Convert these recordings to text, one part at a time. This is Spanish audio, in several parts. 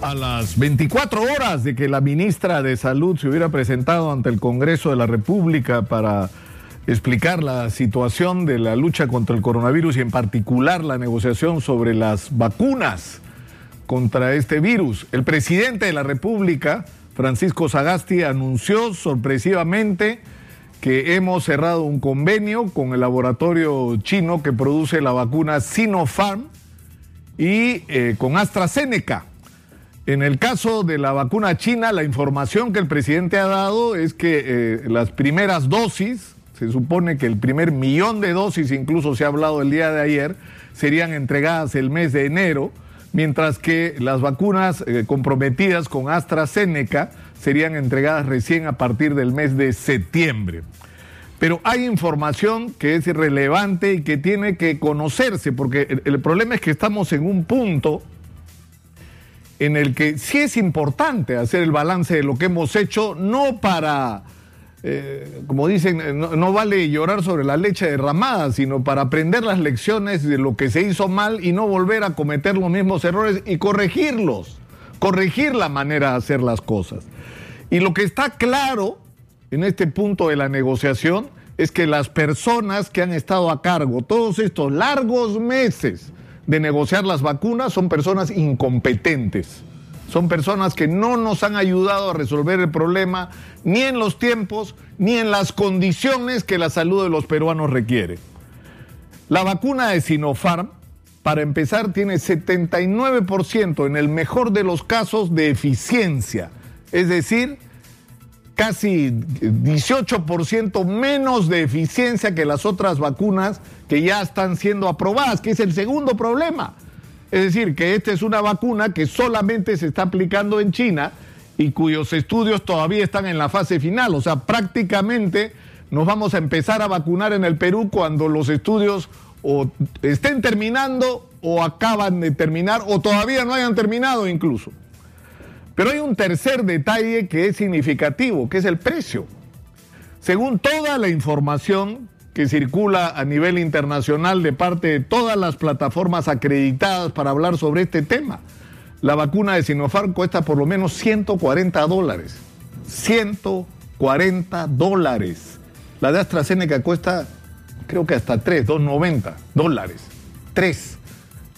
A las 24 horas de que la ministra de Salud se hubiera presentado ante el Congreso de la República para explicar la situación de la lucha contra el coronavirus y en particular la negociación sobre las vacunas contra este virus, el presidente de la República, Francisco Sagasti, anunció sorpresivamente que hemos cerrado un convenio con el laboratorio chino que produce la vacuna Sinopharm y eh, con AstraZeneca. En el caso de la vacuna china, la información que el presidente ha dado es que eh, las primeras dosis, se supone que el primer millón de dosis, incluso se ha hablado el día de ayer, serían entregadas el mes de enero, mientras que las vacunas eh, comprometidas con AstraZeneca serían entregadas recién a partir del mes de septiembre. Pero hay información que es irrelevante y que tiene que conocerse, porque el problema es que estamos en un punto en el que sí es importante hacer el balance de lo que hemos hecho, no para, eh, como dicen, no, no, vale llorar sobre la leche derramada, sino para aprender las lecciones de lo que se hizo mal y no volver a cometer los mismos errores y corregirlos, corregir la manera de hacer las cosas. Y lo que está claro en este punto de la negociación es que las personas que han estado a cargo todos estos largos meses, de negociar las vacunas son personas incompetentes. Son personas que no nos han ayudado a resolver el problema ni en los tiempos ni en las condiciones que la salud de los peruanos requiere. La vacuna de Sinopharm, para empezar, tiene 79% en el mejor de los casos de eficiencia. Es decir, casi 18% menos de eficiencia que las otras vacunas que ya están siendo aprobadas, que es el segundo problema. Es decir, que esta es una vacuna que solamente se está aplicando en China y cuyos estudios todavía están en la fase final. O sea, prácticamente nos vamos a empezar a vacunar en el Perú cuando los estudios o estén terminando o acaban de terminar o todavía no hayan terminado incluso. Pero hay un tercer detalle que es significativo, que es el precio. Según toda la información que circula a nivel internacional de parte de todas las plataformas acreditadas para hablar sobre este tema, la vacuna de Sinopharm cuesta por lo menos 140 dólares. 140 dólares. La de AstraZeneca cuesta, creo que hasta 3, 290 dólares. 3.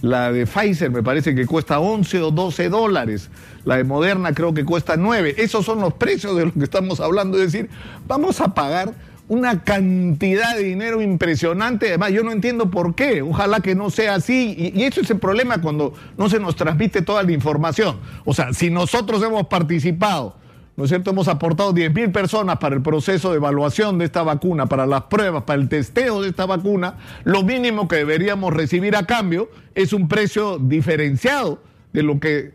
La de Pfizer me parece que cuesta 11 o 12 dólares. La de Moderna creo que cuesta 9. Esos son los precios de los que estamos hablando. Es decir, vamos a pagar una cantidad de dinero impresionante. Además, yo no entiendo por qué. Ojalá que no sea así. Y, y, eso es el problema cuando no se nos transmite toda la información. O sea, si nosotros hemos participado, ¿no es cierto? Hemos aportado 10 mil personas para el proceso de evaluación de esta vacuna, para las pruebas, para el testeo de esta vacuna. Lo mínimo que deberíamos recibir a cambio es un precio diferenciado de lo que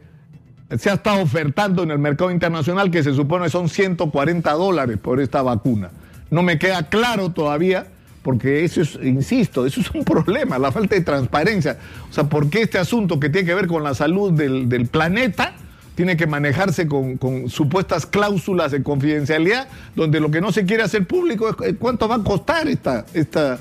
se ha estado ofertando en el mercado internacional, que se supone son 140 dólares por esta vacuna. No me queda claro todavía, porque eso es, insisto, eso es un problema, la falta de transparencia. O sea, ¿por qué este asunto que tiene que ver con la salud del planeta tiene que manejarse con, supuestas cláusulas de confidencialidad, donde lo que no se quiere hacer público es cuánto va a costar esta, esta,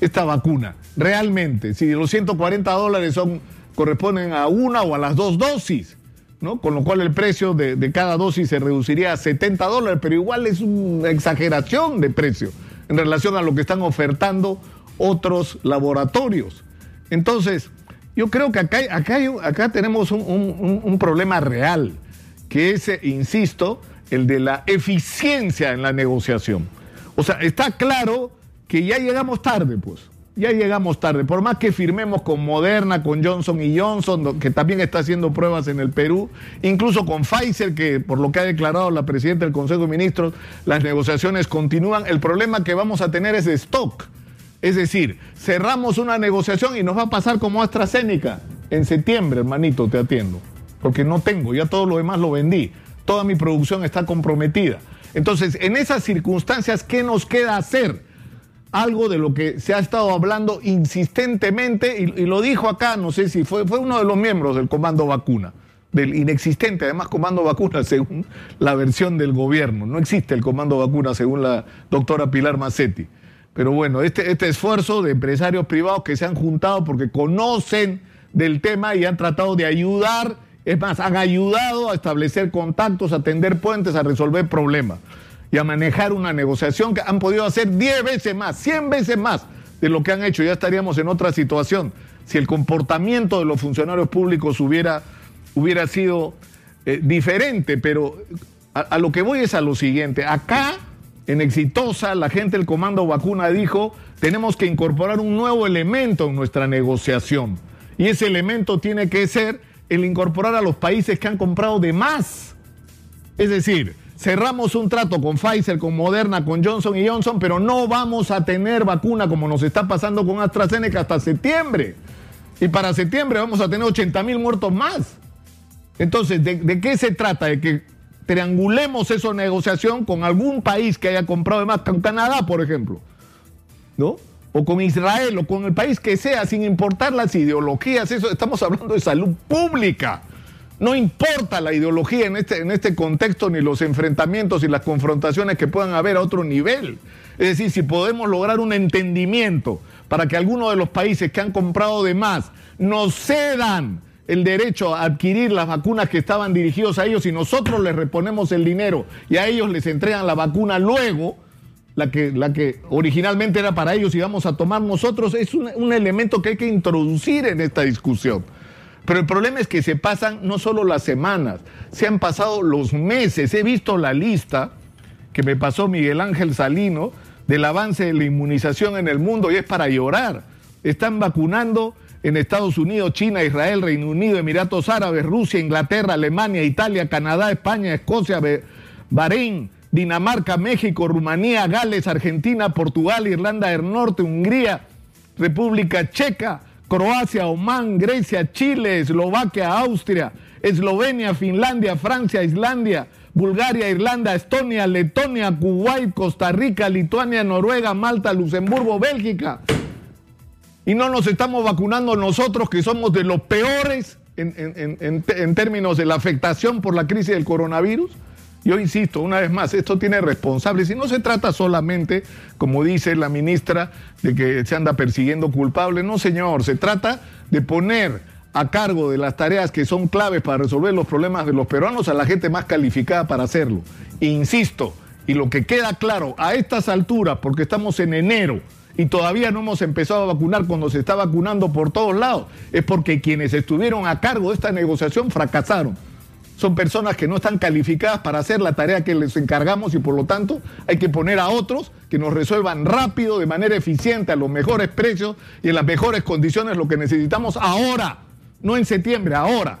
esta vacuna? Realmente, si los 140 dólares son, corresponden a una o a las dos dosis. ¿no? Con lo cual el precio de, de, cada dosis se reduciría a 70 dólares, pero igual es una exageración de precio en relación a lo que están ofertando otros laboratorios. Entonces, yo creo que acá, tenemos un, problema real, que es, insisto, el de la eficiencia en la negociación. O sea, está claro que ya llegamos tarde, pues ya llegamos tarde. Por más que firmemos con Moderna, con Johnson y Johnson, que también está haciendo pruebas en el Perú, incluso con Pfizer, que por lo que ha declarado la presidenta del Consejo de Ministros, las negociaciones continúan. El problema que vamos a tener es de stock. Es decir, cerramos una negociación y nos va a pasar como AstraZeneca. En septiembre, hermanito, te atiendo. Porque no tengo, ya todo lo demás lo vendí. Toda mi producción está comprometida. Entonces, en esas circunstancias, ¿qué nos queda hacer? algo de lo que se ha estado hablando insistentemente, y, lo dijo acá, no sé si fue, fue uno de los miembros del Comando Vacuna, del inexistente, además, Comando Vacuna, según la versión del gobierno. No existe el Comando Vacuna, según la doctora Pilar Macetti. Pero bueno, este, este esfuerzo de empresarios privados que se han juntado porque conocen del tema y han tratado de ayudar Es más, han ayudado a establecer contactos, a tender puentes, a resolver problemas y a manejar una negociación que han podido hacer 10 veces más, 100 veces más de lo que han hecho. Ya estaríamos en otra situación si el comportamiento de los funcionarios públicos hubiera, hubiera sido eh, diferente, pero a, a lo que voy es a lo siguiente. Acá, en Exitosa, la gente del Comando Vacuna dijo, tenemos que incorporar un nuevo elemento en nuestra negociación. Y ese elemento tiene que ser el incorporar a los países que han comprado de más. Es decir, cerramos un trato con Pfizer, con Moderna, con Johnson y Johnson, pero no vamos a tener vacuna como nos está pasando con AstraZeneca hasta septiembre. Y para septiembre vamos a tener 80 mil muertos más. Entonces, ¿de, ¿de, qué se trata? De que triangulemos esa negociación con algún país que haya comprado de más, con Canadá, por ejemplo. ¿No? O con Israel, o con el país que sea, sin importar las ideologías. Eso, estamos hablando de salud pública. No importa la ideología en este, en este contexto, ni los enfrentamientos y las confrontaciones que puedan haber a otro nivel. Es decir, si podemos lograr un entendimiento para que algunos de los países que han comprado de más nos cedan el derecho a adquirir las vacunas que estaban dirigidos a ellos y nosotros les reponemos el dinero y a ellos les entregan la vacuna luego, la que, la que originalmente era para ellos y vamos a tomar nosotros, es un, un elemento que hay que introducir en esta discusión. Pero el problema es que se pasan no solo las semanas, se han pasado los meses. He visto la lista que me pasó Miguel Ángel Salino del avance de la inmunización en el mundo y es para llorar. Están vacunando en Estados Unidos, China, Israel, Reino Unido, Emiratos Árabes, Rusia, Inglaterra, Alemania, Italia, Canadá, España, Escocia, Bahrein, Dinamarca, México, Rumanía, Gales, Argentina, Portugal, Irlanda del Norte, Hungría, República Checa, Croacia, Oman, Grecia, Chile, Eslovaquia, Austria, Eslovenia, Finlandia, Francia, Islandia, Bulgaria, Irlanda, Estonia, Letonia, Kuwait, Costa Rica, Lituania, Noruega, Malta, Luxemburgo, Bélgica. Y no nos estamos vacunando nosotros, que somos de los peores en, en, en, en términos de la afectación por la crisis del coronavirus. Yo insisto, una vez más, esto tiene responsables y no se trata solamente, como dice la ministra, de que se anda persiguiendo culpables. No, señor, se trata de poner a cargo de las tareas que son claves para resolver los problemas de los peruanos a la gente más calificada para hacerlo. Insisto, y lo que queda claro a estas alturas, porque estamos en enero y todavía no hemos empezado a vacunar cuando se está vacunando por todos lados, es porque quienes estuvieron a cargo de esta negociación fracasaron son personas que no están calificadas para hacer la tarea que les encargamos y por lo tanto hay que poner a otros que nos resuelvan rápido, de manera eficiente, a los mejores precios y en las mejores condiciones lo que necesitamos ahora, no en septiembre, ahora.